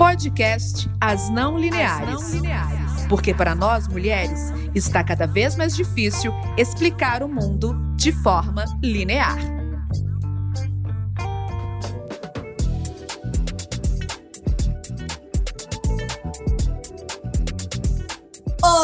Podcast As Não Lineares. As não lineares. Porque para nós mulheres está cada vez mais difícil explicar o mundo de forma linear.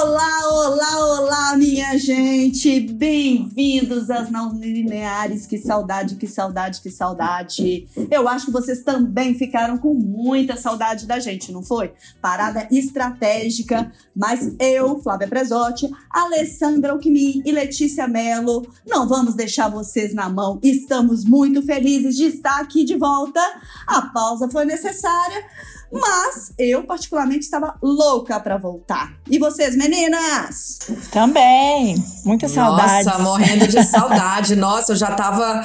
Olá, olá, olá, minha gente! Bem-vindos às não lineares. Que saudade, que saudade, que saudade. Eu acho que vocês também ficaram com muita saudade da gente, não foi? Parada estratégica, mas eu, Flávia Presotti, Alessandra Alckmin e Letícia Mello não vamos deixar vocês na mão. Estamos muito felizes de estar aqui de volta. A pausa foi necessária mas eu, particularmente, estava louca para voltar. E vocês, meninas? Também. Muita saudade. Nossa, morrendo de saudade. Nossa, eu já tava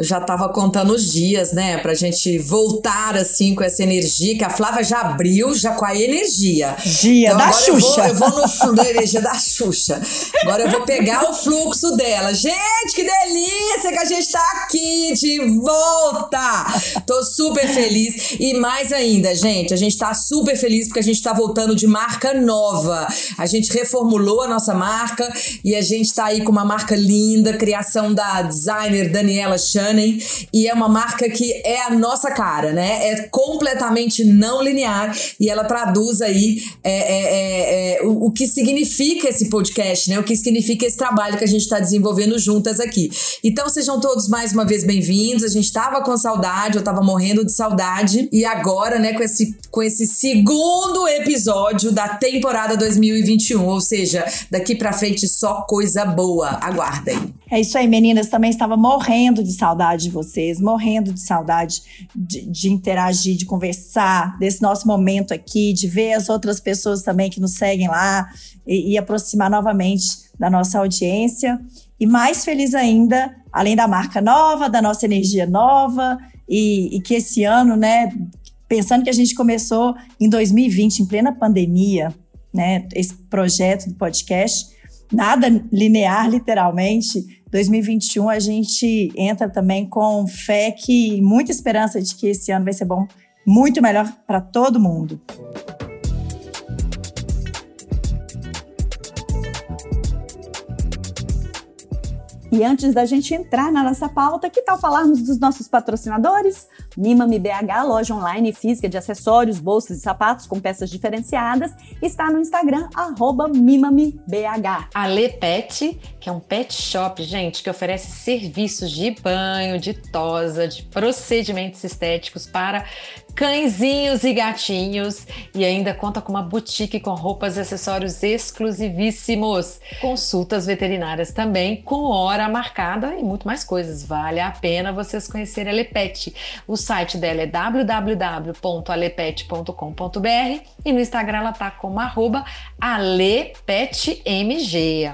eu já tava contando os dias, né, pra gente voltar assim com essa energia, que a Flávia já abriu já com a energia. Dia então, da Xuxa. Eu vou, eu vou no fundo da energia da Xuxa. Agora eu vou pegar o fluxo dela. Gente, que delícia que a gente tá aqui de volta. Tô super feliz e mais ainda, gente, a gente tá super feliz porque a gente tá voltando de marca nova. A gente reformulou a nossa marca e a gente tá aí com uma marca linda, criação da designer Daniela Chan e é uma marca que é a nossa cara, né? É completamente não linear e ela traduz aí é, é, é, é o, o, que significa esse podcast, né? O que significa esse trabalho que a gente está desenvolvendo juntas aqui. Então sejam todos mais uma vez bem-vindos. A gente estava com saudade, eu estava morrendo de saudade e agora, né, com esse, com esse segundo episódio da temporada 2021, ou seja, daqui para frente só coisa boa. Aguardem. É isso aí, meninas. Também estava morrendo de saudade de vocês, morrendo de saudade de, de, interagir, de conversar, desse nosso momento aqui, de ver as outras pessoas também que nos seguem lá e, e aproximar novamente da nossa audiência. E mais feliz ainda, além da marca nova, da nossa energia nova, e, e que esse ano, né, pensando que a gente começou em 2020, em plena pandemia, né, esse projeto do podcast, nada linear, literalmente, 2021 a gente entra também com fé que muita esperança de que esse ano vai ser bom, muito melhor para todo mundo. E antes da gente entrar na nossa pauta, que tal falarmos dos nossos patrocinadores? Mimami BH, loja online física de acessórios, bolsas e sapatos com peças diferenciadas, está no Instagram, arroba MimamiBH. A Le Pet, que é um pet shop, gente, que oferece serviços de banho, de tosa, de procedimentos estéticos para cãezinhos e gatinhos e ainda conta com uma boutique com roupas e acessórios exclusivíssimos. Consultas veterinárias também com hora marcada e muito mais coisas. Vale a pena vocês conhecerem a Lepet. O site dela é www.alepet.com.br e no Instagram ela tá como arroba alepetmg.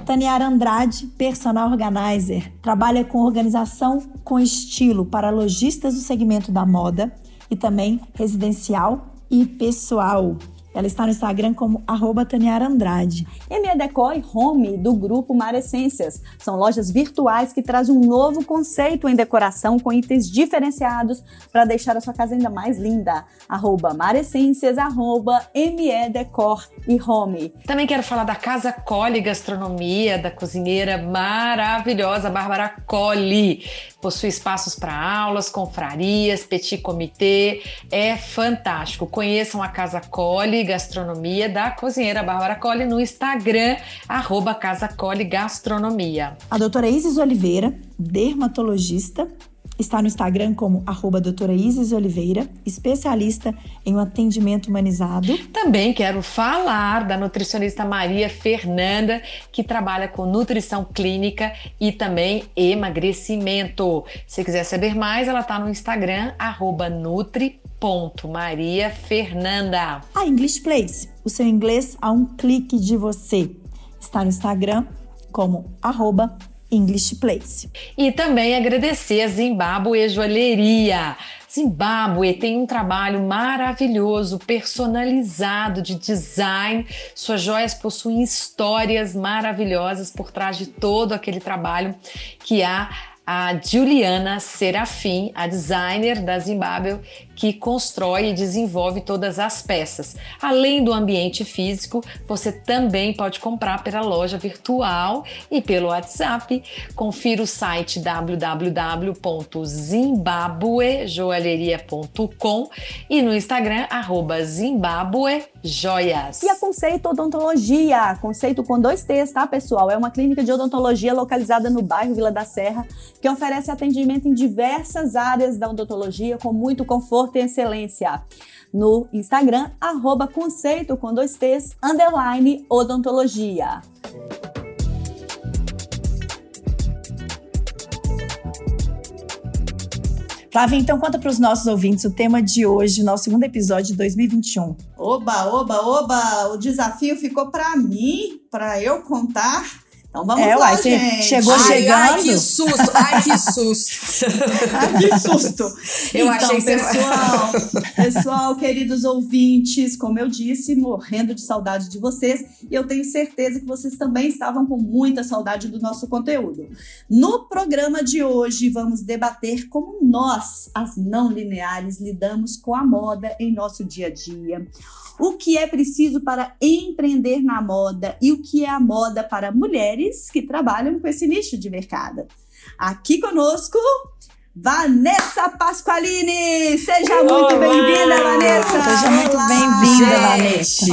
Taniara Andrade, personal organizer, trabalha com organização com estilo para lojistas do segmento da moda e também residencial e pessoal. Ela está no Instagram como arroba Taniara Andrade. ME Decor e Home, do grupo Mar Essências. São lojas virtuais que trazem um novo conceito em decoração com itens diferenciados para deixar a sua casa ainda mais linda. Arroba Mar Essências, arroba ME Decor e Home. Também quero falar da Casa Colli Gastronomia, da cozinheira maravilhosa Bárbara Colli. Possui espaços para aulas, confrarias, petit comitê. É fantástico. Conheçam a Casa Colli Gastronomia da cozinheira Bárbara Colli no Instagram, arroba Casa Colli Gastronomia. A doutora Isis Oliveira, dermatologista, está no Instagram como arroba doutora Isis Oliveira, especialista em um atendimento humanizado. Também quero falar da nutricionista Maria Fernanda, que trabalha com nutrição clínica e também emagrecimento. Se quiser saber mais, ela está no Instagram, arroba nutri ponto Maria Fernanda. A English Place, o seu inglês a um clique de você. Está no Instagram como arroba English Place. E também agradecer a Zimbabwe Joalheria. Zimbabwe tem um trabalho maravilhoso, personalizado de design. Suas joias possuem histórias maravilhosas por trás de todo aquele trabalho que há a Juliana Serafim, a designer da Zimbábue, que constrói e desenvolve todas as peças. Além do ambiente físico, você também pode comprar pela loja virtual e pelo WhatsApp. Confira o site www.zimbabwejoalheria.com e no Instagram @zimbabuejoias. E a Conceito Odontologia, Conceito com dois T's, tá, pessoal? É uma clínica de odontologia localizada no bairro Vila da Serra, que oferece atendimento em diversas áreas da odontologia com muito conforto conforto e excelência. No Instagram, arroba conceito com dois T's, underline odontologia. Flávia, então conta para os nossos ouvintes o tema de hoje, nosso segundo episódio de 2021. Oba, oba, oba! O desafio ficou para mim, para eu contar então vamos é, lá, uai, gente. Chegou ai, chegando. Ai, que susto! Ai, que susto! ai, que susto! Eu então, achei pessoal, pessoal, queridos ouvintes, como eu disse, morrendo de saudade de vocês e eu tenho certeza que vocês também estavam com muita saudade do nosso conteúdo. No programa de hoje, vamos debater como nós, as não lineares, lidamos com a moda em nosso dia a dia o que é preciso para empreender na moda e o que é a moda para mulheres que trabalham com esse nicho de mercado. Aqui conosco, Vanessa Pasqualini! Seja muito bem-vinda, Vanessa! Seja muito bem-vinda, Vanessa!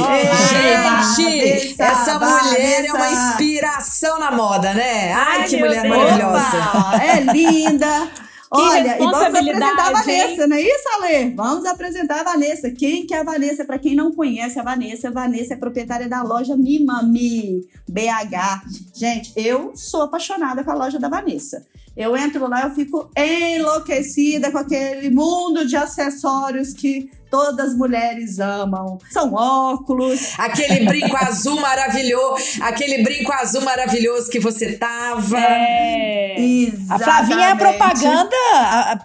Gente, essa mulher é uma inspiração na moda, né? Ai, Ai que mulher Deus. maravilhosa! Opa, é linda! Olha, e vamos apresentar a Vanessa, não é isso, Ale? Vamos apresentar a Vanessa. Quem que é a Vanessa? Para quem não conhece a Vanessa, a Vanessa é proprietária da loja Mimami BH. Gente, eu sou apaixonada com a loja da Vanessa. Eu entro lá, eu fico enlouquecida com aquele mundo de acessórios que todas as mulheres amam. São óculos. Aquele brinco azul maravilhoso, aquele brinco azul maravilhoso que você tava. É. Exatamente. A Flavinha é a propaganda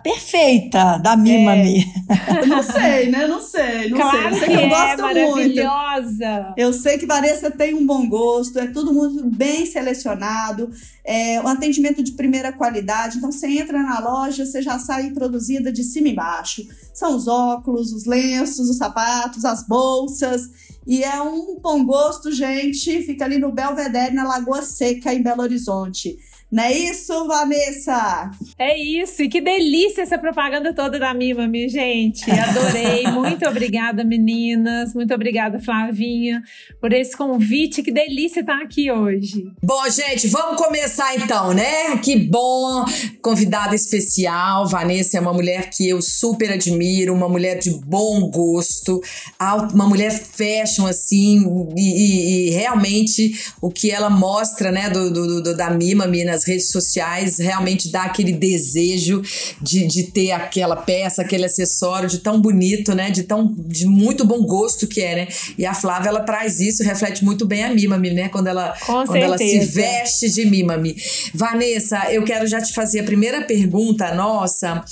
perfeita da Mimami. É. Não sei, né? Não sei, não claro sei. Eu sei que, eu é, gosto maravilhosa. muito. Eu sei que Vanessa tem um bom gosto, é tudo muito bem selecionado, é um atendimento de primeira qualidade. Então você entra na loja, você já sai produzida de cima e embaixo. São os óculos, os lenços, os sapatos, as bolsas. E é um bom gosto, gente. Fica ali no Belvedere, na Lagoa Seca, em Belo Horizonte. Não é isso, Vanessa? É isso. E que delícia essa propaganda toda da Mima, minha gente. Adorei. Muito obrigada, meninas. Muito obrigada, Flavinha, por esse convite. Que delícia estar aqui hoje. Bom, gente, vamos começar então, né? Que bom. Convidada especial. Vanessa é uma mulher que eu super admiro, uma mulher de bom gosto, uma mulher fashion, assim, e, e, e realmente o que ela mostra, né, do, do, do da Mima, Minas nas redes sociais realmente dá aquele desejo de, de ter aquela peça, aquele acessório de tão bonito, né? De tão de muito bom gosto que é, né? E a Flávia ela traz isso, reflete muito bem a Mimami, né? Quando ela Com quando ela se veste de Mimami. Vanessa, eu quero já te fazer a primeira pergunta nossa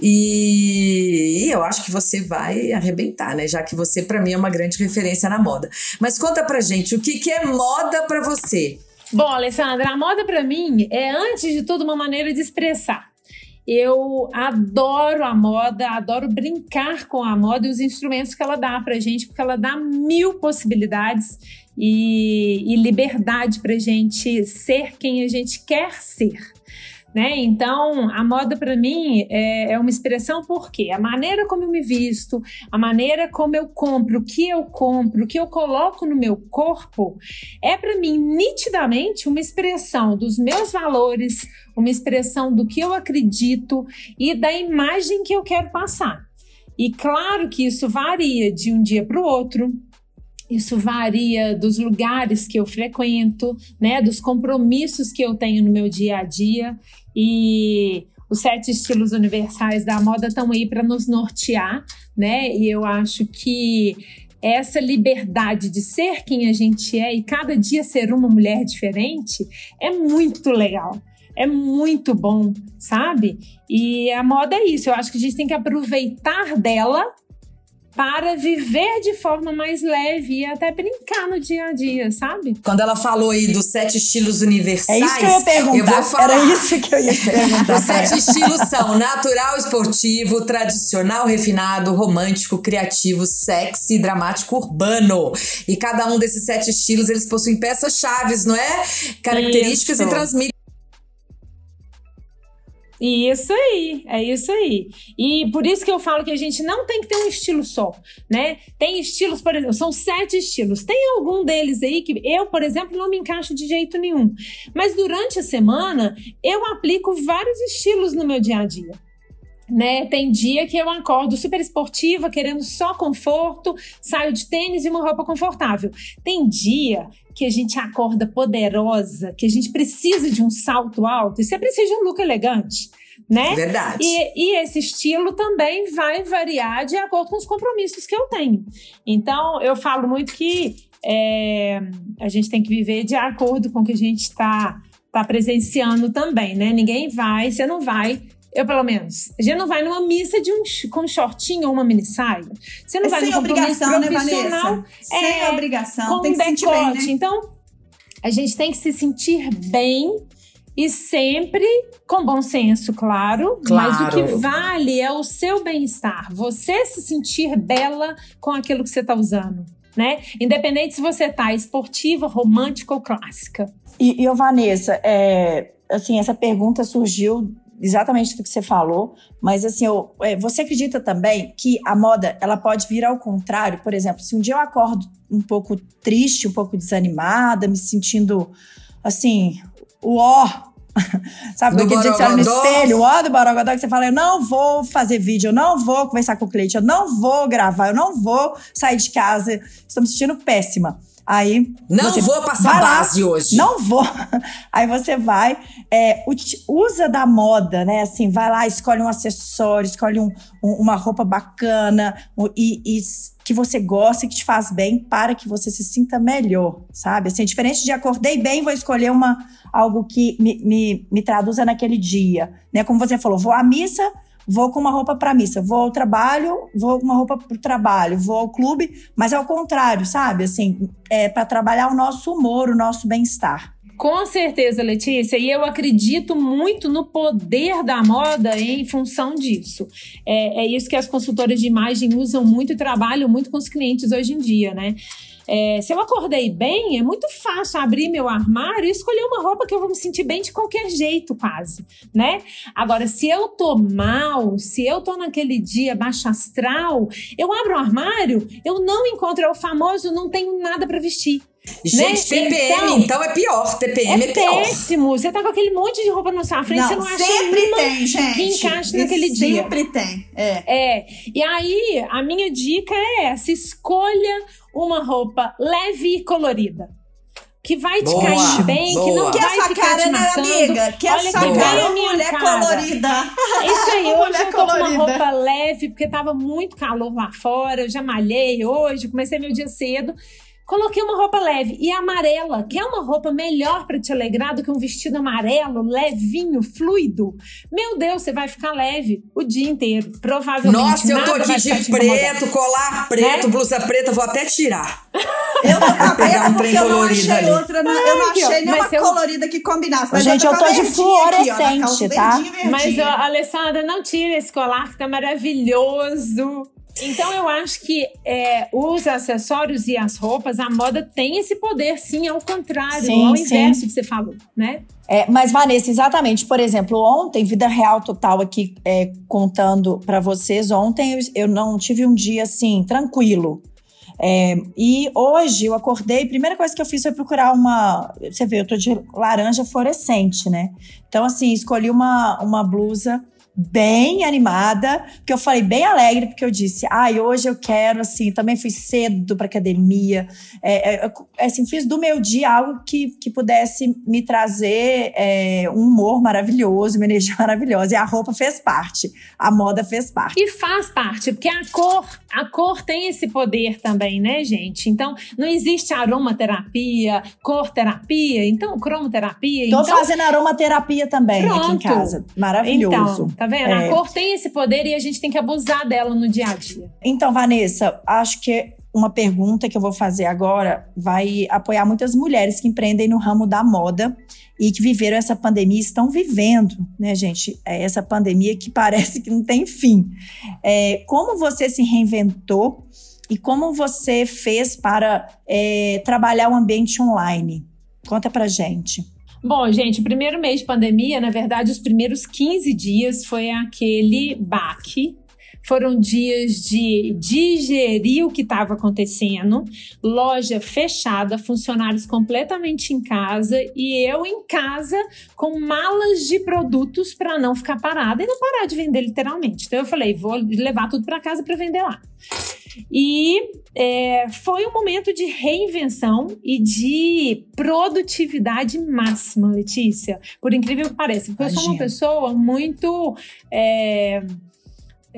e, e eu acho que você vai arrebentar, né? Já que você para mim é uma grande referência na moda. Mas conta pra gente o que que é moda para você? Bom, Alessandra, a moda para mim é, antes de tudo, uma maneira de expressar. Eu adoro a moda, adoro brincar com a moda e os instrumentos que ela dá pra gente, porque ela dá mil possibilidades e, e liberdade pra gente ser quem a gente quer ser. Né? Então, a moda para mim é, é, uma expressão porque a maneira como eu me visto, a maneira como eu compro, o que eu compro, o que eu coloco no meu corpo, é para mim nitidamente uma expressão dos meus valores, uma expressão do que eu acredito e da imagem que eu quero passar. E claro que isso varia de um dia para o outro, isso varia dos lugares que eu frequento, né, dos compromissos que eu tenho no meu dia a dia. E os sete estilos universais da moda estão aí para nos nortear, né? E eu acho que essa liberdade de ser quem a gente é e cada dia ser uma mulher diferente é muito legal. É muito bom, sabe? E a moda é isso. Eu acho que a gente tem que aproveitar dela para viver de forma mais leve e até brincar no dia a dia, sabe? Quando ela falou aí dos sete estilos universais. É isso que eu ia perguntar. Eu vou falar. Era isso que eu ia perguntar. Os sete estilos são natural, esportivo, tradicional, refinado, romântico, criativo, sexy, dramático, urbano. E cada um desses sete estilos, eles possuem peças chaves, não é? Características Isso. e transmitem Isso aí, é isso aí. E por isso que eu falo que a gente não tem que ter um estilo só, né? Tem estilos, por exemplo, são sete estilos. Tem algum deles aí que eu, por exemplo, não me encaixo de jeito nenhum. Mas durante a semana, eu aplico vários estilos no meu dia a dia. Né? Tem dia que eu acordo super esportiva, querendo só conforto, saio de tênis e uma roupa confortável. Tem dia que a gente acorda poderosa, que a gente precisa de um salto alto, e você precisa de um look elegante, né? Verdade. E, e esse estilo também vai variar de acordo com os compromissos que eu tenho. Então, eu falo muito que é, a gente tem que viver de acordo com o que a gente está tá presenciando também, né? Ninguém vai, você não vai. Eu, pelo menos, a gente não vai numa missa de um, com um shortinho ou uma mini saia. Você não É vai sem obrigação, né, profissional Vanessa? Sem é, obrigação. com tem que se sentir bem, decote. né? Então, a gente tem que se sentir bem e sempre com bom senso, claro. Mas o que Claro. vale é o seu bem-estar. Você se sentir bela com aquilo que você está usando. Né? Independente se você tá esportiva, romântica ou clássica. E, e Vanessa, é, assim, essa pergunta surgiu exatamente do que você falou, mas assim, eu, é, você acredita também que a moda ela pode vir ao contrário? Por exemplo, se um dia eu acordo um pouco triste, um pouco desanimada, me sentindo assim, o ó. Sabe, Do aquele dia que você olha no espelho, o ó do Borogodó, que você fala, eu não vou fazer vídeo, eu não vou conversar com o cliente, eu não vou gravar, eu não vou sair de casa, estou me sentindo péssima. Aí Não você vou passar lá, base hoje. não vou. Aí você vai, é, usa da moda, né? Assim, vai lá, escolhe um acessório, escolhe um- um- uma roupa bacana e, e que você gosta e que te faz bem para que você se sinta melhor, sabe? Assim, diferente de acordei bem, vou escolher uma, algo que me, me, me traduza naquele dia, né? Como você falou, vou à missa, vou com uma roupa para missa, vou ao trabalho, vou com uma roupa para o trabalho, vou ao clube, mas ao contrário, sabe? Assim, é para trabalhar o nosso humor, o nosso bem-estar. Com certeza, Letícia, e eu acredito muito no poder da moda em função disso. É, é isso que as consultoras de imagem usam muito e trabalham muito com os clientes hoje em dia, né? É, se eu acordei bem, é muito fácil abrir meu armário e escolher uma roupa que eu vou me sentir bem de qualquer jeito, quase, né? Agora, se eu tô mal, se eu tô naquele dia baixo astral, eu abro o armário, eu não encontro, é o famoso, não tenho nada para vestir. Gente, né? TPM, Então- então, é pior. TPM é, É pior. péssimo. Você tá com aquele monte de roupa na sua frente, você Não, não acha sempre tem, gente. que encaixe E naquele dia. Sempre tem. É. É. E aí, a minha dica é essa: escolha uma roupa leve e colorida. Que vai te Boa, cair bem, que não boa. Que vai essa ficar cara, te né, marcando. amiga? Que Olha essa que boa. cara é mulher cara. colorida. Isso aí, hoje Mulher eu tô com uma colorida. roupa leve, porque tava muito calor lá fora, eu já malhei hoje, comecei meu dia cedo. Coloquei uma roupa leve e amarela, que é uma roupa melhor para te alegrar do que um vestido amarelo, levinho, fluido. Meu Deus, você vai ficar leve o dia inteiro. Provavelmente. Nossa, eu tô aqui de preto, colar preto, Né? blusa preta, vou até tirar. Eu tô com pegar preta um trem eu não colorido achei ali. outra. na- eu não achei nenhuma eu- colorida que combinasse. Mas Gente, eu eu tô, tô com a de verdinha aqui, ó, fluorescente, tá? verdinha, verdinha. Mas, ó, Alessandra, não tire esse colar que tá maravilhoso. Então, eu acho que é, os acessórios e as roupas, a moda tem esse poder, sim, ao contrário, Sim, ao sim. inverso que você falou, né? É, mas, Vanessa, exatamente. Por exemplo, ontem, vida real total aqui, é, contando pra vocês. Ontem eu, eu não tive um dia assim, tranquilo. É, e hoje eu acordei, a primeira coisa que eu fiz foi procurar uma. Você vê, eu tô de laranja fluorescente, né? Então, assim, escolhi uma, uma blusa bem animada, que eu falei bem alegre, porque eu disse, ai, hoje eu quero, assim, também fui cedo pra academia, é, é, assim, fiz do meu dia algo que, que pudesse me trazer é, um humor maravilhoso, uma energia maravilhosa, e a roupa fez parte, a moda fez parte. E faz parte, porque a cor, a cor tem esse poder também, né, gente? Então, não existe aromaterapia, cor terapia, então cromoterapia. Tô então, fazendo aromaterapia também aqui em Pronto. casa, maravilhoso. Então, tá Tá vendo? É. A cor tem esse poder e a gente tem que abusar dela no dia a dia. Então, Vanessa, acho que uma pergunta que eu vou fazer agora vai apoiar muitas mulheres que empreendem no ramo da moda e que viveram essa pandemia, estão vivendo, né, gente? É essa pandemia que parece que não tem fim. É, como você se reinventou e como você fez para é, trabalhar o ambiente online? Conta pra gente. Bom, gente, o primeiro mês de pandemia, na verdade, os primeiros 15 dias foi aquele baque. Foram dias de digerir o que estava acontecendo, loja fechada, funcionários completamente em casa e eu em casa com malas de produtos para não ficar parada e não parar de vender literalmente. Então eu falei, vou levar tudo para casa para vender lá. E é, foi um momento de reinvenção e de produtividade máxima, Letícia. Por incrível que pareça, porque eu sou uma pessoa muito. É,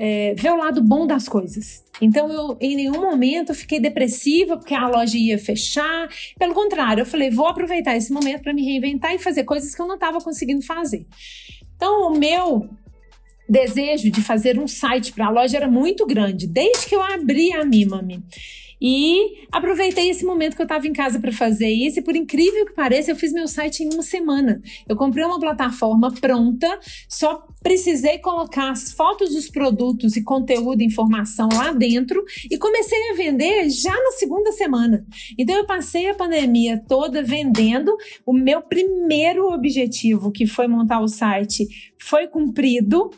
é, ver o lado bom das coisas. Então, eu em nenhum momento fiquei depressiva porque a loja ia fechar. Pelo contrário, eu falei, vou aproveitar esse momento para me reinventar e fazer coisas que eu não estava conseguindo fazer. Então, o meu desejo de fazer um site para a loja era muito grande, desde que eu abri a Mimami. E aproveitei esse momento que eu estava em casa para fazer isso, e por incrível que pareça, eu fiz meu site em uma semana. Eu comprei uma plataforma pronta, só precisei colocar as fotos dos produtos e conteúdo e informação lá dentro e comecei a vender já na segunda semana. Então eu passei a pandemia toda vendendo. O meu primeiro objetivo, que foi montar o site, foi cumprido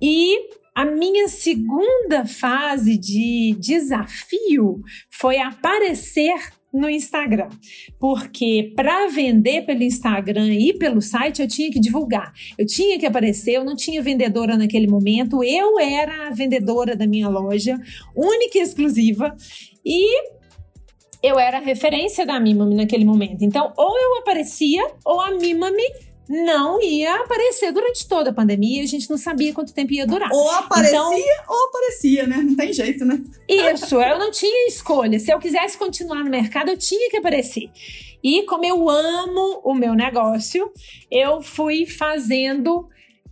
e a minha segunda fase de desafio foi aparecer no Instagram, porque para vender pelo Instagram e pelo site eu tinha que divulgar, eu tinha que aparecer, eu não tinha vendedora naquele momento, eu era a vendedora da minha loja, única e exclusiva, e eu era a referência da Mimami naquele momento. Então, ou eu aparecia, ou a Mimami não ia aparecer durante toda a pandemia, a gente não sabia quanto tempo ia durar. Ou aparecia Então- ou aparecia, né? Não tem jeito, né? Isso, eu não tinha escolha. Se eu quisesse continuar no mercado, eu tinha que aparecer. E como eu amo o meu negócio, eu fui fazendo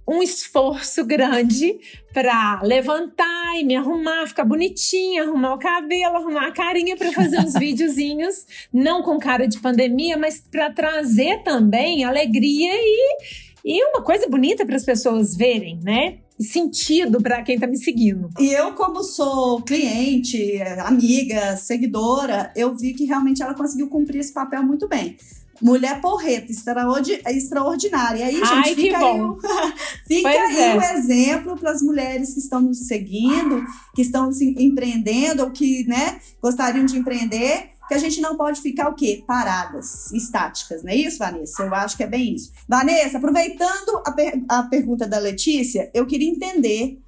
um esforço grande para levantar e me arrumar, ficar bonitinha, arrumar o cabelo, arrumar a carinha para fazer uns videozinhos, não com cara de pandemia, mas para trazer também alegria e, e uma coisa bonita para as pessoas verem, né? E sentido para quem tá me seguindo. E eu, como sou cliente, amiga, seguidora, eu vi que realmente ela conseguiu cumprir esse papel muito bem. Mulher porreta, extraordi- extraordinária. E aí, gente, Ai, fica, aí, o, fica aí é. exemplo para as mulheres que estão nos seguindo, que estão se empreendendo ou que né, gostariam de empreender, que a gente não pode ficar o quê? Paradas, estáticas, não é isso, Vanessa? Eu acho que é bem isso. Vanessa, aproveitando a, per- a pergunta da Letícia, eu queria entender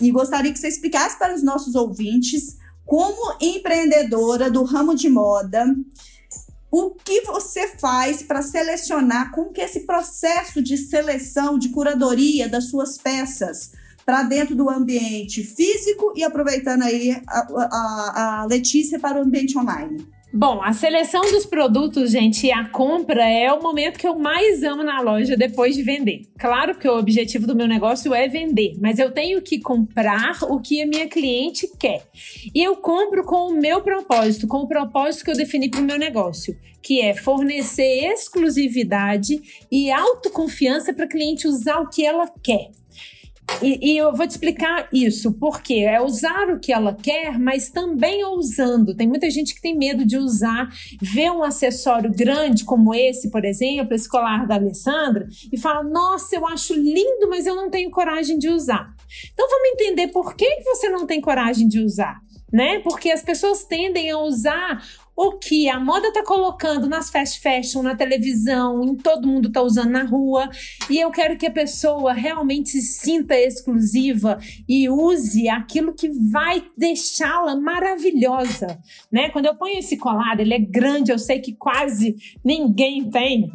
e gostaria que você explicasse para os nossos ouvintes, como empreendedora do ramo de moda, o que você faz para selecionar, como que esse processo de seleção, de curadoria das suas peças para dentro do ambiente físico e aproveitando aí a, a- a Letícia para o ambiente online. Bom, a seleção dos produtos, gente, e a compra é o momento que eu mais amo na loja depois de vender. Claro que o objetivo do meu negócio é vender, mas eu tenho que comprar o que a minha cliente quer. E eu compro com o meu propósito, com o propósito que eu defini para o meu negócio, que é fornecer exclusividade e autoconfiança para a cliente usar o que ela quer. E, e eu vou te explicar isso, porque é usar o que ela quer, mas também ousando. Tem muita gente que tem medo de usar, vê um acessório grande como esse, por exemplo, esse colar da Alessandra, e fala: Nossa, eu acho lindo, mas eu não tenho coragem de usar. Então vamos entender por que você não tem coragem de usar. Né? Porque as pessoas tendem a usar o que a moda tá colocando nas fast fashion, na televisão, em todo mundo tá usando na rua. E eu quero que a pessoa realmente se sinta exclusiva e use aquilo que vai deixá-la maravilhosa, né? Quando eu ponho esse colar, ele é grande, eu sei que quase ninguém tem.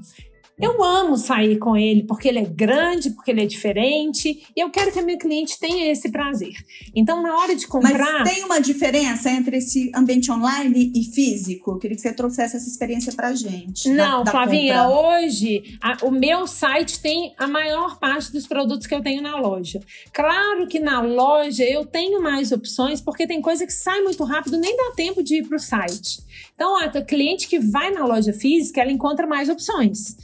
Eu amo sair com ele porque ele é grande, porque ele é diferente e eu quero que a minha cliente tenha esse prazer. Então, na hora de comprar. Mas tem uma diferença entre esse ambiente online e físico? Eu queria que você trouxesse essa experiência pra gente. Não, da, da Flavinha, compra. hoje a- o meu site tem a maior parte dos produtos que eu tenho na loja. Claro que na loja eu tenho mais opções porque tem coisa que sai muito rápido, nem dá tempo de ir para o site. Então, a cliente que vai na loja física, ela encontra mais opções.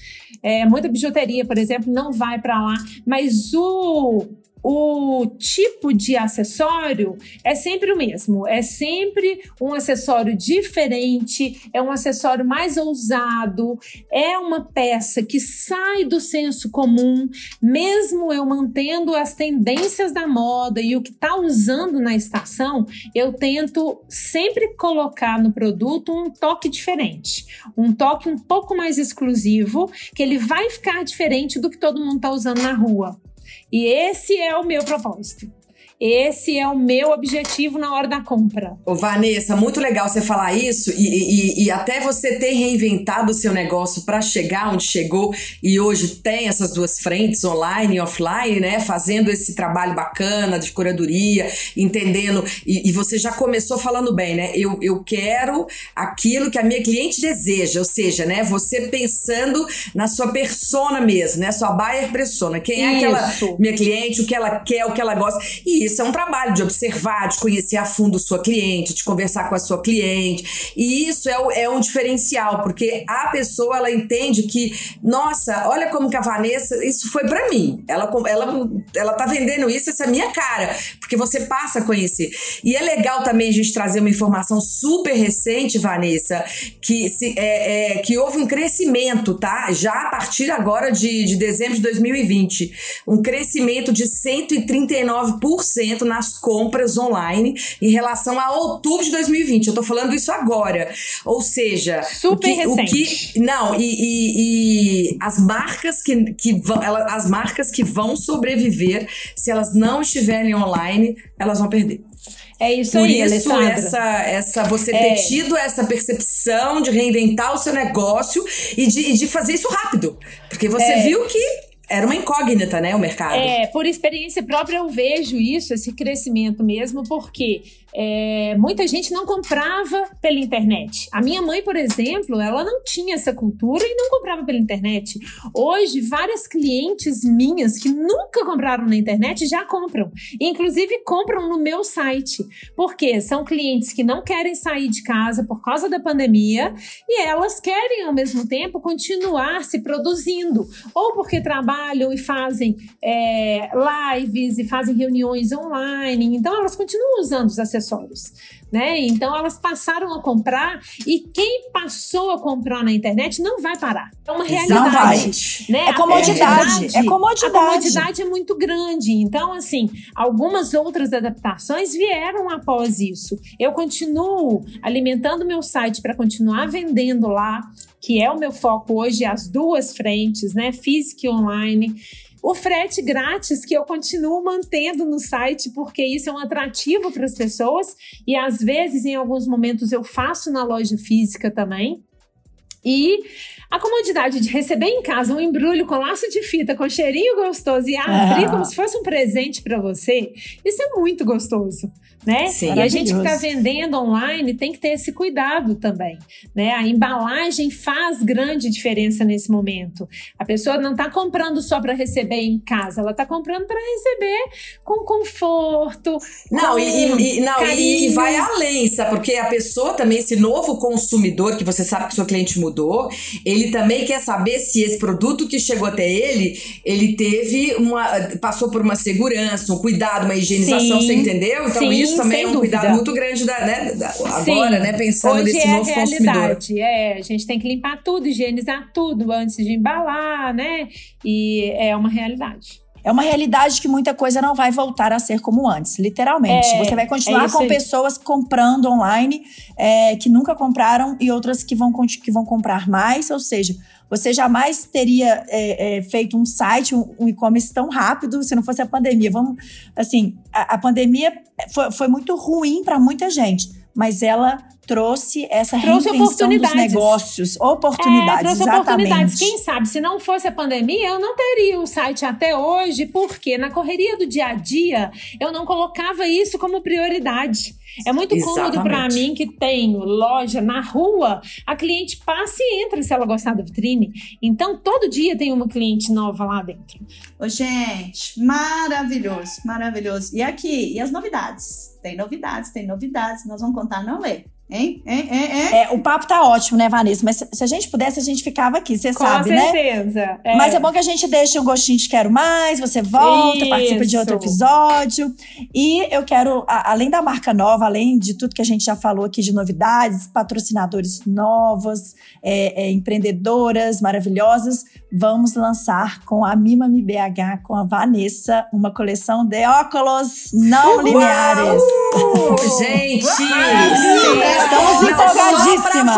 É, muita bijuteria, por exemplo, não vai para lá, mas o o tipo de acessório é sempre o mesmo, é sempre um acessório diferente, é um acessório mais ousado, é uma peça que sai do senso comum, mesmo eu mantendo as tendências da moda e o que está usando na estação, eu tento sempre colocar no produto um toque diferente, um toque um pouco mais exclusivo, que ele vai ficar diferente do que todo mundo está usando na rua. E esse é o meu propósito. Esse é o meu objetivo na hora da compra. Ô, Vanessa, muito legal você falar isso e, e- e até você ter reinventado o seu negócio para chegar onde chegou e hoje tem essas duas frentes, online e offline, né? Fazendo esse trabalho bacana de curadoria, entendendo. E, e você já começou falando bem, né? Eu, eu quero aquilo que a minha cliente deseja, ou seja, né? Você pensando na sua persona mesmo, né? Sua buyer persona. Quem é aquela Isso. minha cliente, o que ela quer, o que ela gosta. E isso é um trabalho de observar, de conhecer a fundo sua cliente, de conversar com a sua cliente. E isso é, é um diferencial, porque a pessoa ela entende que, nossa, olha como que a Vanessa, isso foi pra mim. Ela, ela, ela tá vendendo isso, essa é a minha cara, porque você passa a conhecer. E é legal também a gente trazer uma informação super recente, Vanessa, que, se, é, é, que houve um crescimento, tá? Já a partir agora de, de dezembro de 2020. Um crescimento de 139% nas compras online em relação a outubro de 2020. Eu tô falando isso agora. Ou seja, Super o que, o recente. que- não, e, e- e as marcas que, que vão, as marcas que vão sobreviver, se elas não estiverem online, elas vão perder. É isso Por aí, isso, Alessandra. essa, essa, você É. ter tido essa percepção de reinventar o seu negócio e de, de fazer isso rápido. Porque você É. viu que era uma incógnita, né, o mercado. É, por experiência própria eu vejo isso, esse crescimento mesmo, porque é, muita gente não comprava pela internet. A minha mãe, por exemplo, ela não tinha essa cultura e não comprava pela internet. Hoje, várias clientes minhas que nunca compraram na internet já compram. Inclusive, compram no meu site. Porque são clientes que não querem sair de casa por causa da pandemia e elas querem, ao mesmo tempo, continuar se produzindo. Ou porque trabalham e fazem é, lives e fazem reuniões online. Então, elas continuam usando os acessórios. Né? Então elas passaram a comprar e quem passou a comprar na internet não vai parar. É uma realidade. Né? É comodidade, é comodidade. A comodidade é muito grande. Então, assim, algumas outras adaptações vieram após isso. Eu continuo alimentando meu site para continuar vendendo lá, que é o meu foco hoje, as duas frentes, né? Física e online. O frete grátis que eu continuo mantendo no site, porque isso é um atrativo para as pessoas. E às vezes, em alguns momentos, eu faço na loja física também. E a comodidade de receber em casa um embrulho com laço de fita, com cheirinho gostoso e abrir Ah. como se fosse um presente para você, isso é muito gostoso. Né? Sim. E a gente que está vendendo online tem que ter esse cuidado também. Né? A embalagem faz grande diferença nesse momento. A pessoa não está comprando só para receber em casa, ela está comprando para receber com conforto. Não, com e, e- não e, vai além, sabe? Porque a pessoa também, esse novo consumidor, que você sabe que seu cliente mudou, ele também quer saber se esse produto que chegou até ele, ele teve uma. passou por uma segurança, um cuidado, uma higienização, Sim, você entendeu? Então, sim, isso também é um cuidado dúvida. muito grande da, né, da- agora, Sim. né? Pensando Hoje nesse é novo a consumidor. realidade. É, a gente tem que limpar tudo, higienizar tudo antes de embalar, né? E é uma realidade. É uma realidade que muita coisa não vai voltar a ser como antes, literalmente. É, Você vai é continuar isso com aí. pessoas comprando online é, que nunca compraram e outras que vão, que vão comprar mais. Ou seja, você jamais teria é, é, feito um site, um, um e-commerce tão rápido se não fosse a pandemia. Vamos, assim, a, a pandemia foi, foi muito ruim para muita gente, mas ela trouxe essa Trouxe reinvenção dos oportunidades. negócios, oportunidades, É, trouxe exatamente. oportunidades. Quem sabe, se não fosse a pandemia, eu não teria o site até hoje, porque na correria do dia a dia, eu não colocava isso como prioridade. É muito cômodo para Exatamente. mim que tenho loja na rua, a cliente passa e entra se ela gostar da vitrine. Então, todo dia tem uma cliente nova lá dentro. Ô, gente, maravilhoso, maravilhoso. E aqui, e as novidades? Tem novidades, tem novidades. Nós vamos contar, não, Lê? Hein? Hein? Hein? Hein? É, o papo tá ótimo, né, Vanessa? Mas se, se a gente pudesse, a gente ficava aqui, você Com sabe, né? certeza. É. Mas é bom que a gente deixe um gostinho de quero mais, você volta, participa de outro Isso. episódio. E eu quero, a- além da marca nova, além de tudo que a gente já falou aqui de novidades, patrocinadores novos, é, é, empreendedoras maravilhosas, vamos lançar com a Mima Mi BH, com a Vanessa, uma coleção de óculos não lineares. Gente! Estamos empolgadíssimas.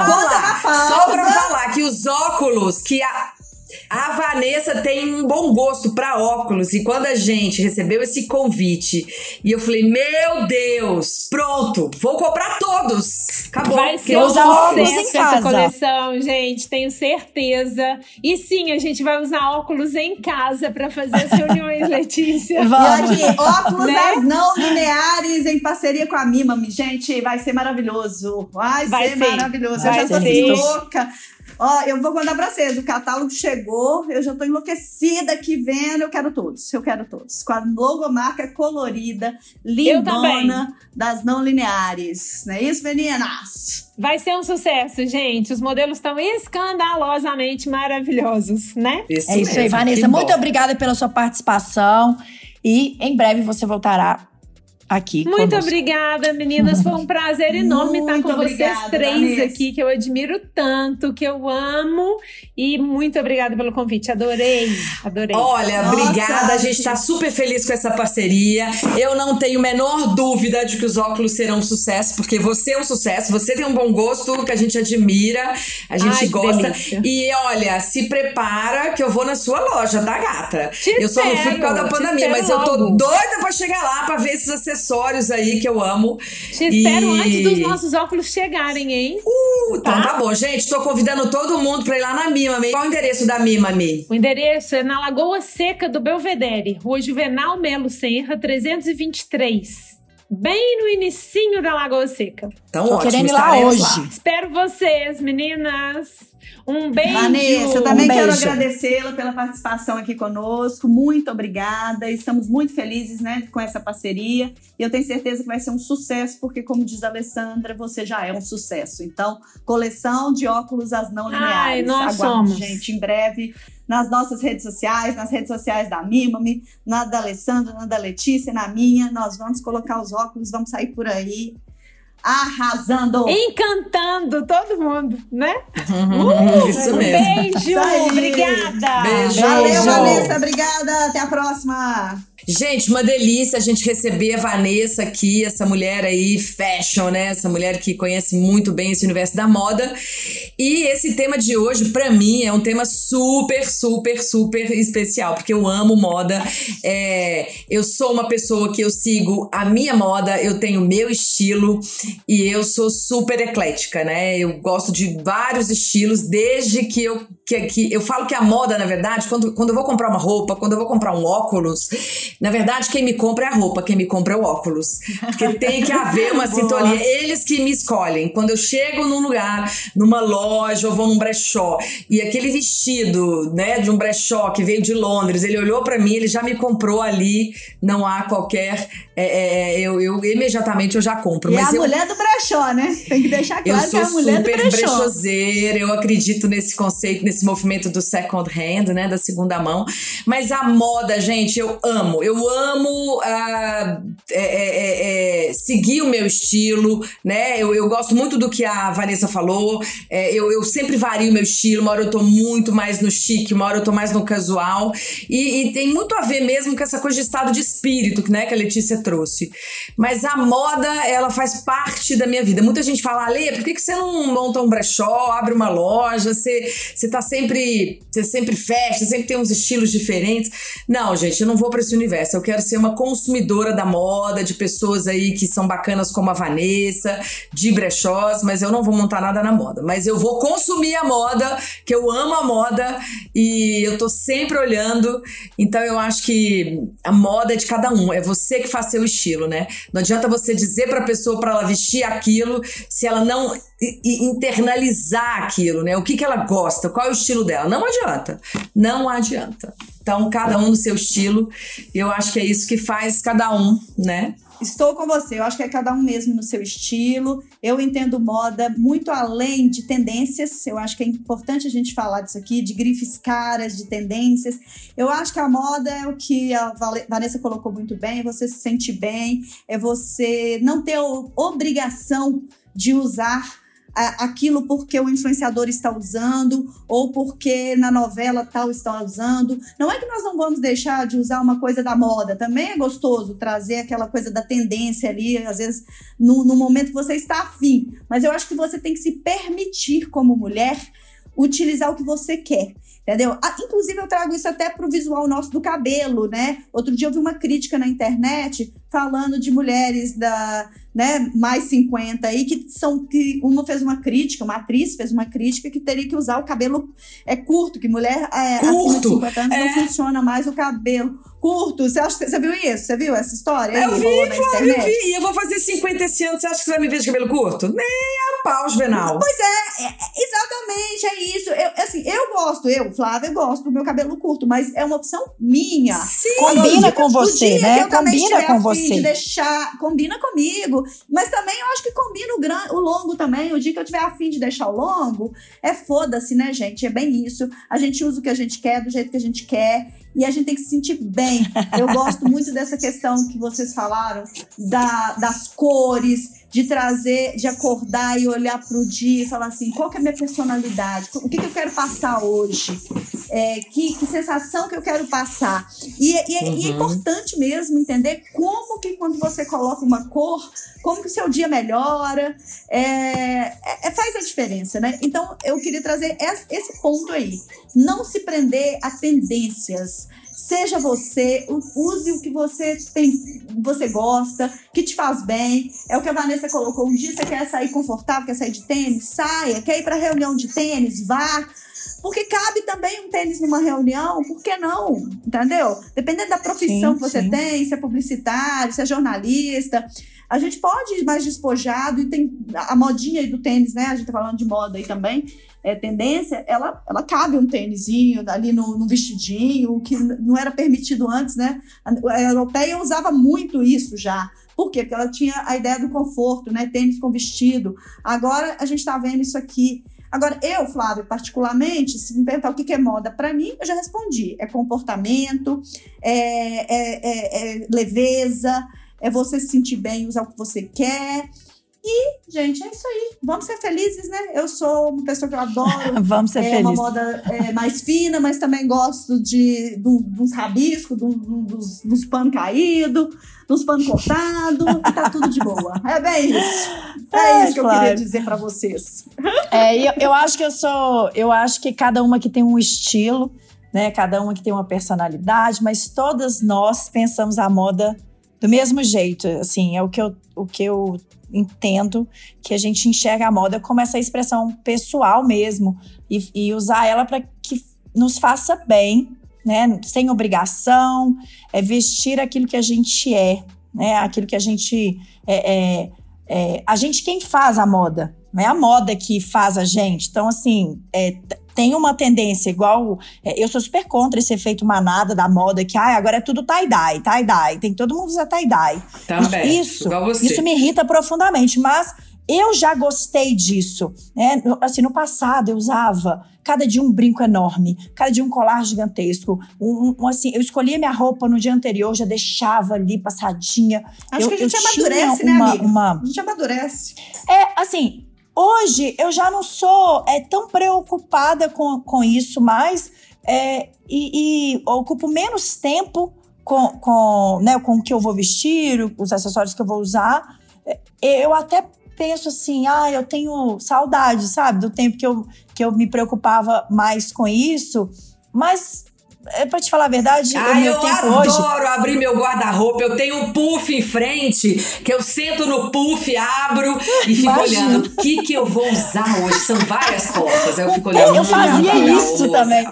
Só pra Conta falar, falar que os óculos que a. A Vanessa tem um bom gosto pra óculos e quando a gente recebeu esse convite e eu falei, meu Deus, pronto, vou comprar todos. Acabou. Vai ser um usar óculos em sucesso essa casa. coleção, gente, tenho certeza. E sim, a gente vai usar óculos em casa para fazer as reuniões, Letícia. E Vamos. aqui, óculos Né? as não lineares em parceria com a Mimami. Gente, vai ser maravilhoso. Vai, Vai ser, ser. maravilhoso. Vai eu já tô louca. Ó, eu vou contar pra vocês. O catálogo chegou, eu já tô enlouquecida aqui vendo. Eu quero todos. Eu quero todos. Com a logomarca colorida, lindona das não lineares. Não é isso, meninas? Vai ser um sucesso, gente. Os modelos estão escandalosamente maravilhosos, né? É isso aí, mesmo, Vanessa. que Muito bom. obrigada pela sua participação. E em breve você voltará aqui. Muito conosco. obrigada, meninas. Foi um prazer enorme estar Muito com vocês obrigada, três Vanessa. aqui, que eu admiro tanto, que eu amo. E muito obrigada pelo convite. Adorei, adorei. Olha, Nossa, obrigada. A gente que- tá super feliz com essa parceria. Eu não tenho a menor dúvida de que os óculos serão um sucesso, porque você é um sucesso, você tem um bom gosto que a gente admira, a gente Ai, gosta. delícia. E olha, se prepara que eu vou na sua loja, tá, gata? Te eu só não fui por causa da pandemia, mas eu tô doida pra chegar lá pra ver esses acessórios aí que eu amo. Te espero E- antes dos nossos óculos chegarem, hein? Uh, então Tá? tá bom, gente. Tô convidando todo mundo pra ir lá na Mimami. Qual o endereço da Mimami? O endereço é na Lagoa Seca do Belvedere, Rua Juvenal Melo Senra, 323. Bem no inicinho da Lagoa Seca. Então, Tô ótimo, querendo ir lá hoje. lá. Espero vocês, meninas. Um beijo. Vanessa, eu também Um quero agradecê-la pela participação aqui conosco. Muito obrigada. Estamos muito felizes né, com essa parceria. E eu tenho certeza que vai ser um sucesso, porque, como diz a Alessandra, você já é um sucesso. Então, coleção de óculos as não lineares. Ai, nós Aguarde, somos. gente, em breve. Nas nossas redes sociais, nas redes sociais da Mimami, na da Alessandra, na da Letícia, na minha. Nós vamos colocar os óculos, vamos sair por aí arrasando. Encantando todo mundo, né? Isso um mesmo. beijo. Obrigada. Beijo. Valeu. Vanessa. Obrigada. Até a próxima. Gente, uma delícia a gente receber a Vanessa aqui, essa mulher aí, fashion, né? Essa mulher que conhece muito bem esse universo da moda. E esse tema de hoje, pra mim, é um tema super, super, super especial, porque eu amo moda. É, eu sou uma pessoa que eu sigo a minha moda, eu tenho o meu estilo e eu sou super eclética, né? Eu gosto de vários estilos, desde que eu. Que, que, eu falo que a moda, na verdade, quando, quando eu vou comprar uma roupa, quando eu vou comprar um óculos, na verdade, quem me compra é a roupa, quem me compra é o óculos. Porque tem que haver uma sintonia. Eles que me escolhem. Quando eu chego num lugar, numa loja, eu vou num brechó, e aquele vestido, né, de um brechó que veio de Londres, ele olhou pra mim, ele já me comprou ali, não há qualquer. é, é, eu, eu imediatamente eu já compro. E mas a eu, mulher do brechó, né? Tem que deixar eu claro que é sou a mulher do super brechó. brechoseira, eu acredito nesse conceito, nesse movimento do second hand, né, da segunda mão. Mas a moda, gente, eu amo. Eu amo ah, é, é, é, seguir o meu estilo, né? Eu, eu gosto muito do que a Vanessa falou. É, eu, eu sempre vario o meu estilo. Uma hora eu tô muito mais no chique, uma hora eu tô mais no casual. E, e tem muito a ver mesmo com essa coisa de estado de espírito, né, que a Letícia trouxe. Mas a moda, ela faz parte da minha vida. Muita gente fala, Ale, por que, que você não monta um brechó, abre uma loja? Você, você tá tá sempre. Você sempre fecha, sempre tem uns estilos diferentes. Não, gente, eu não vou para esse universo. Eu quero ser uma consumidora da moda, de pessoas aí que são bacanas como a Vanessa, de brechós, mas eu não vou montar nada na moda. Mas eu vou consumir a moda, que eu amo a moda e eu tô sempre olhando. Então eu acho que a moda é de cada um, é você que faz seu estilo, né? Não adianta você dizer pra pessoa para ela vestir aquilo se ela não internalizar aquilo, né? O que, que ela gosta, qual é o estilo dela. Não adianta. Não adianta. Então, cada um no seu estilo. Eu acho que é isso que faz cada um, né? Estou com você. Eu acho que é cada um mesmo no seu estilo. Eu entendo moda muito além de tendências. Eu acho que é importante a gente falar disso aqui, de grifes caras, de tendências. Eu acho que a moda é o que a Vanessa colocou muito bem: é você se sentir bem, é você não ter obrigação de usar aquilo porque o influenciador está usando ou porque na novela tal está usando. Não é que nós não vamos deixar de usar uma coisa da moda, também é gostoso trazer aquela coisa da tendência ali, às vezes no, no momento que você está afim. Mas eu acho que você tem que se permitir, como mulher, utilizar o que você quer. Entendeu? Ah, inclusive, eu trago isso até para o visual nosso do cabelo, né? Outro dia eu vi uma crítica na internet falando de mulheres da, né, mais 50 aí, que são que uma fez uma crítica, uma atriz fez uma crítica que teria que usar o cabelo é curto, que mulher é, curto. acima de 50 anos é. não funciona mais o cabelo curto. Você, acha, você viu isso? Você viu essa história? Eu vi, Flávio, eu vi. Eu vou fazer 50 esse ano. Você acha que você vai me ver de cabelo curto? Nem a pau, Juvenal. Pois é, é, exatamente, é isso. Eu, assim, eu gosto, eu, Flávia, eu gosto do meu cabelo curto, mas é uma opção minha. Sim. Combina com você, né? Combina com você. De deixar, combina comigo. Mas também eu acho que combina o, gran, o longo também. O dia que eu tiver afim de deixar o longo, é foda-se, né, gente? É bem isso. A gente usa o que a gente quer, do jeito que a gente quer e a gente tem que se sentir bem. Eu gosto muito dessa questão que vocês falaram da, das cores, de trazer, de acordar e olhar para o dia e falar assim, qual que é a minha personalidade? O que, que eu quero passar hoje? É, que, que, sensação que eu quero passar? E, e, uhum. e, é uhum. importante mesmo entender como que quando você coloca uma cor, como que o seu dia melhora, é, é, é faz a diferença, né? Então, eu queria trazer esse ponto aí. Não se prender a tendências, Seja você, use o que você tem, você gosta, que te faz bem. É o que a Vanessa colocou. Um dia você quer sair confortável, quer sair de tênis, saia. Quer ir para reunião de tênis, vá. Porque cabe também um tênis numa reunião, por que não? Entendeu? Dependendo da profissão sim, que você sim. tem, se é publicitário, se é jornalista. A gente pode ir mais despojado e tem a modinha aí do tênis, né? A gente tá falando de moda aí também é, tendência, ela, ela cabe um tênisinho ali no, no vestidinho, que não era permitido antes, né? A, a europeia usava muito isso já. Por quê? Porque ela tinha a ideia do conforto, né? Tênis com vestido. Agora a gente está vendo isso aqui. Agora, eu, Flávio, particularmente, se me perguntar o que é moda para mim, eu já respondi. É comportamento, é, é, é, é leveza, é você se sentir bem, usar o que você quer. E, gente, é isso aí. Vamos ser felizes, né? Eu sou uma pessoa que eu adoro. Vamos ser é, felizes. uma moda é, mais fina, mas também gosto de, de uns rabiscos, de, de, dos, dos panos caídos, dos panos cortados, tá tudo de boa. É bem isso. É, é isso que claro. eu queria dizer para vocês. É, eu, eu acho que eu sou. Eu acho que cada uma que tem um estilo, né? Cada uma que tem uma personalidade, mas todas nós pensamos a moda do mesmo jeito. Assim, é o que eu, o que eu entendo que a gente enxerga a moda como essa expressão pessoal mesmo e, e usar ela para que nos faça bem, né? Sem obrigação, é vestir aquilo que a gente é, né? Aquilo que a gente é, é, é a gente quem faz a moda, não é a moda que faz a gente. Então, assim, é, tem uma tendência igual. É, eu sou super contra esse efeito manada da moda, que ah, agora é tudo tie-dye, tie-dye. Tem que todo mundo usar tie-dye. Também. Isso, isso, isso me irrita profundamente, mas eu já gostei disso. Né? Assim, no passado eu usava cada dia um brinco enorme, cada dia um colar gigantesco. Um, um, assim, eu escolhia minha roupa no dia anterior, já deixava ali passadinha. Acho eu, que a gente amadurece, né, amiga? Uma... A gente amadurece. É, assim, Hoje eu já não sou é, tão preocupada com, com isso mais é, e, e ocupo menos tempo com, com, né, com o que eu vou vestir, os acessórios que eu vou usar. É, eu até penso assim, ah, eu tenho saudade, sabe, do tempo que eu, que eu me preocupava mais com isso, mas é pra te falar a verdade, Ah, eu adoro hoje. abrir meu guarda-roupa. Eu tenho um puff em frente, que eu sento no puff, abro e fico Imagina. olhando o que, que eu vou usar hoje. São várias portas. Aí eu fico olhando. Eu fazia isso também.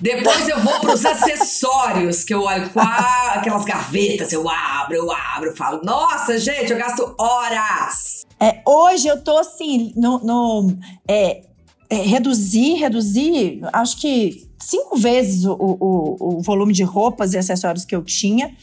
Depois eu vou pros acessórios, que eu olho qual, aquelas gavetas, eu abro, eu abro, eu falo, nossa, gente, eu gasto horas. É, hoje eu tô assim, no. no é, é, reduzir, reduzir, acho que cinco vezes o, o, o volume de roupas e acessórios que eu tinha.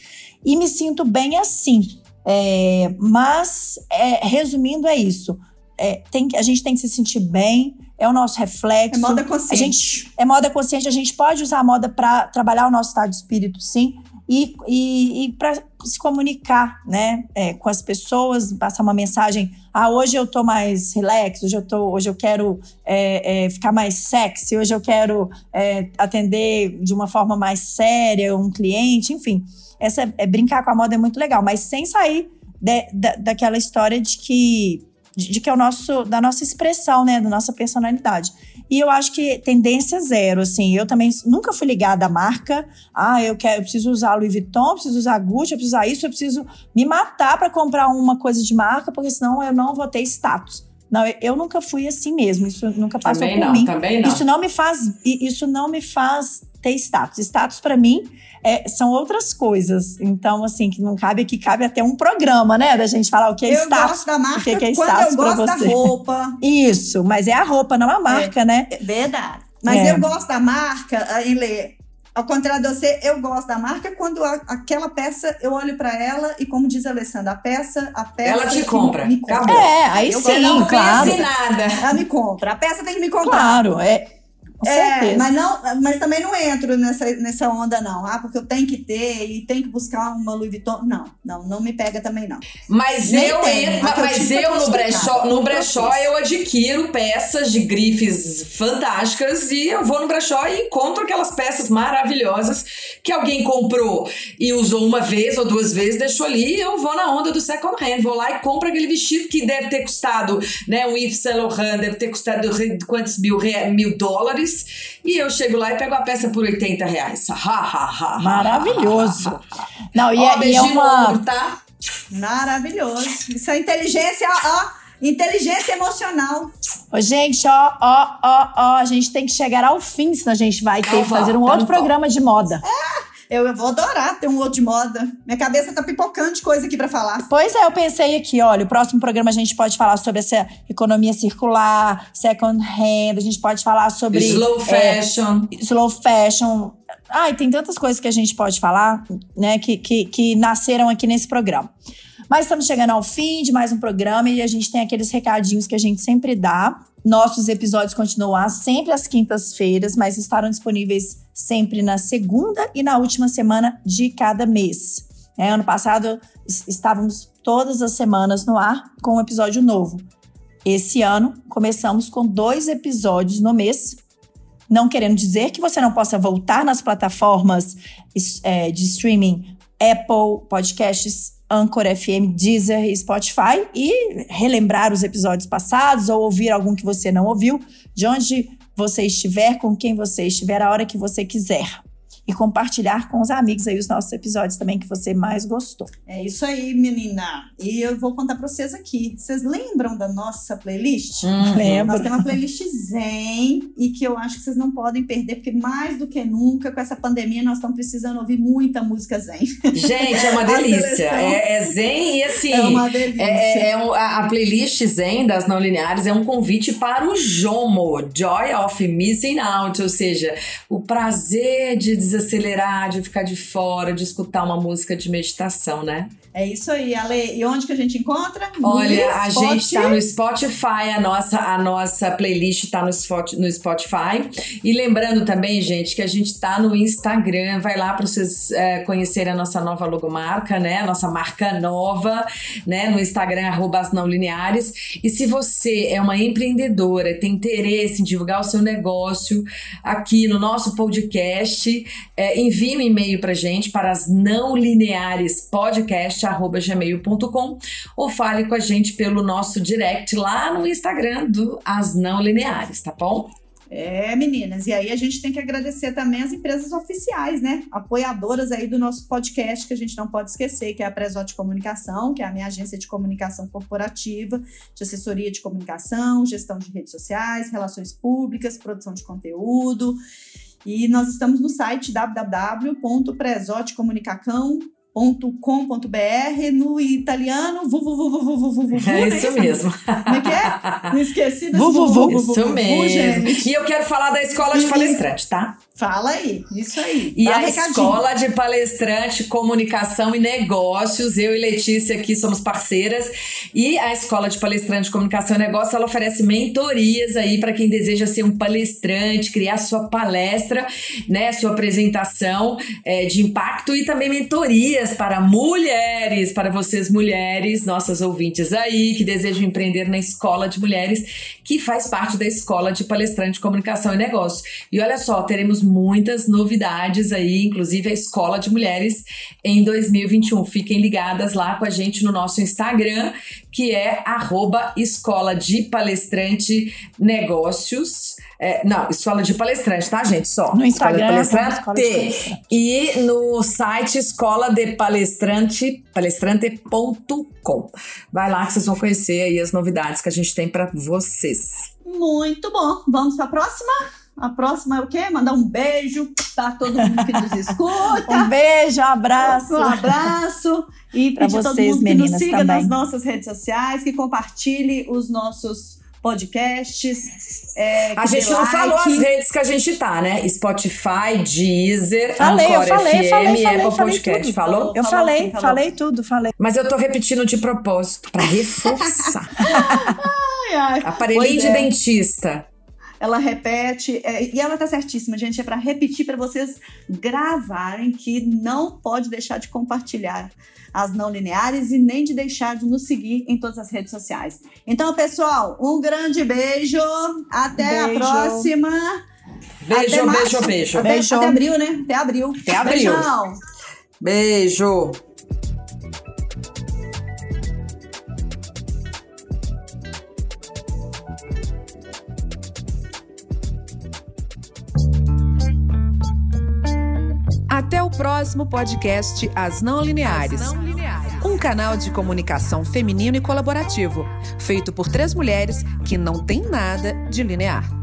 E me sinto bem assim. É, mas, é, resumindo, é isso. É, tem, que- a gente tem que se sentir bem, é o nosso É reflexo. moda A consciente. gente é moda consciente, a gente pode usar a moda para trabalhar o nosso estado de espírito, sim, e, e, e para se comunicar, né, é, com as pessoas, passar uma mensagem. Ah, hoje eu tô mais relax, hoje eu tô, hoje eu quero é, é, ficar mais sexy, hoje eu quero é, atender de uma forma mais séria um cliente, enfim. Essa é, brincar com a moda é muito legal, mas sem sair de- da, daquela história de que de, de que é o nosso da nossa expressão, né, da nossa personalidade. E eu acho que tendência zero, assim. Eu também nunca fui ligada à marca. Ah, eu quero, eu preciso usar Louis Vuitton, eu preciso usar Gucci, eu preciso usar isso, eu preciso me matar para comprar uma coisa de marca, porque senão eu não vou ter status. Não, eu, nunca fui assim mesmo. Isso nunca passou Também por não, mim. também não. Isso não me faz, isso não me faz ter status. Status para mim é, são outras coisas. Então, assim, que não cabe aqui, cabe até um programa, né, da gente falar o que é eu status. gosto da marca o que é quando status eu gosto da você? roupa. Isso, mas é a roupa, não a marca, né? É verdade. Mas É. eu gosto da marca, aí, Lê, ao contrário de você, eu gosto da marca quando a- aquela peça, eu olho pra ela e como diz a Alessandra, a peça, a peça Ela te compra. Me compra. É, aí Eu sim, não claro. nada. Ela me compra. A peça tem que me comprar. Claro, é. Com É, certeza. mas, não, mas também não entro nessa, nessa onda, não. Ah, porque eu tenho que ter e tenho que buscar uma Louis Vuitton. Não, não, não me pega também, não. Mas Nem eu, tem, entro- mas eu mas tive eu no brechó, no brechó eu adquiro peças de grifes fantásticas e eu vou no brechó e encontro aquelas peças maravilhosas que alguém comprou e usou uma vez ou duas vezes, deixou ali e eu vou na onda do second hand, vou lá e compro aquele vestido que deve ter custado, né, um Yves Saint Laurent deve ter custado quantos mil, mil dólares e eu chego lá e pego a peça por 80 reais. Ha, ha, ha, ha, Maravilhoso. ha, ha, ha. Não, e, Ó, é, e é beijinho no uma. ombro, tá? Maravilhoso. Isso é inteligência, ó, inteligência emocional. Ô, gente, ó, ó, ó, ó, a gente tem que chegar ao fim, senão a gente vai ter que fazer um outro programa de moda. Eu, eu vou adorar ter um outro de moda. Minha cabeça tá pipocando de coisa aqui pra falar. Pois é, eu pensei aqui, olha, o próximo programa a gente pode falar sobre essa economia circular, second hand, a gente pode falar sobre Slow é, fashion. slow fashion. Ai, tem tantas coisas que a gente pode falar, né, que, que, que nasceram aqui nesse programa. Mas estamos chegando ao fim de mais um programa e a gente tem aqueles recadinhos que a gente sempre dá. Nossos episódios continuam sempre às quintas-feiras, mas estarão disponíveis sempre na segunda e na última semana de cada mês. É, ano passado es- estávamos todas as semanas no ar com um episódio novo. Esse ano começamos com dois episódios no mês, não querendo dizer que você não possa voltar nas plataformas é, de streaming Apple Podcasts, Anchor FM, Deezer e Spotify e relembrar os episódios passados ou ouvir algum que você não ouviu, de onde você estiver, com quem você estiver, a hora que você quiser. E compartilhar com os amigos aí os nossos episódios também que você mais gostou. É isso aí, menina. E eu vou contar pra vocês aqui. Vocês lembram da nossa playlist? Uhum. Lembro. Nós temos uma playlist zen e que eu acho que vocês não podem perder, porque mais do que nunca, com essa pandemia, nós estamos precisando ouvir muita música zen. Gente, é uma delícia. É, é zen e assim. É uma delícia. É, é- é um- a, a playlist Zen das não lineares é um convite para o Jomo, Joy of Missing Out, ou seja, o prazer de desacelerar, de ficar de fora, de escutar uma música de meditação, né? É isso aí, Ale. E onde que a gente encontra? No Olha, a Spotify. gente tá no Spotify, a nossa, a nossa playlist tá no, Spot- no Spotify. E lembrando também, gente, que a gente tá no Instagram. Vai lá para vocês é, conhecerem a nossa nova logomarca, né? A nossa marca nova, né? No Instagram, arroba as não lineares. E se você é uma empreendedora, tem interesse em divulgar o seu negócio aqui no nosso podcast, é, envie um e-mail pra gente para as não lineares podcast asnãolineares@gmail.com ou fale com a gente pelo nosso direct lá no Instagram do As Não Lineares, tá bom? É, meninas, e aí a gente tem que agradecer também as empresas oficiais, né? Apoiadoras aí do nosso podcast, que a gente não pode esquecer, que é a Presote Comunicação, que é a minha agência de comunicação corporativa, de assessoria de comunicação, gestão de redes sociais, relações públicas, produção de conteúdo. E nós estamos no site www.presotecomunicacão.com com.br no italiano. Vu, vu, vu, vu, vu, vu, vu, é isso mesmo. Como é que é? Não esqueci desse vu, vu, vu, vu, Isso mesmo. E eu quero falar da escola de palestrante, tá? Fala aí, isso aí. E a escola de palestrante, comunicação e negócios, eu e Letícia aqui somos parceiras. E a escola de palestrante, comunicação e negócios, ela oferece mentorias aí para quem deseja ser um palestrante, criar sua palestra, né, sua apresentação é, de impacto e também mentorias para mulheres, para vocês mulheres, nossas ouvintes aí que desejam empreender na escola de mulheres, que faz parte da escola de palestrante, comunicação e negócios. E olha só, teremos muitas novidades aí, inclusive a Escola de Mulheres em 2021. Fiquem ligadas lá com a gente no nosso Instagram, que é arroba Escola de Palestrante Negócios. É, não, Escola de Palestrante, tá, gente? Só. No Instagram. Escola de Palestrante. Escola de palestrante. E no site Escola de Palestrante, palestrante.com. Vai lá que vocês vão conhecer aí as novidades que a gente tem para vocês. Muito bom. Vamos para a próxima? A próxima é o quê? Mandar um beijo para todo mundo que nos escuta. um beijo, um abraço. Um abraço. E para vocês, todo mundo meninas, que nos siga também. nas nossas redes sociais, que compartilhe os nossos podcasts. É, a gente não like. falou as redes que a gente tá, né? Spotify, Deezer, falei, Anchor falei, FM, falei, falei, Apple Podcast. Tudo. Falou? Eu falou, falei, sim, falou. falei tudo, falei. Mas eu tô repetindo de propósito, para reforçar. ai, ai. Aparelhinho Pois de é. dentista. Ela repete, é, e ela tá certíssima, gente. É para repetir para vocês gravarem que não pode deixar de compartilhar as não lineares e nem de deixar de nos seguir em todas as redes sociais. Então, pessoal, um grande beijo. Até Beijo. a próxima. Beijo, beijo, beijo. Até, Beijo. até abril, né? Até abril. Até abril. Beijão. Beijo. Próximo podcast As Não Lineares. Um canal de comunicação feminino e colaborativo, feito por três mulheres que não têm nada de linear.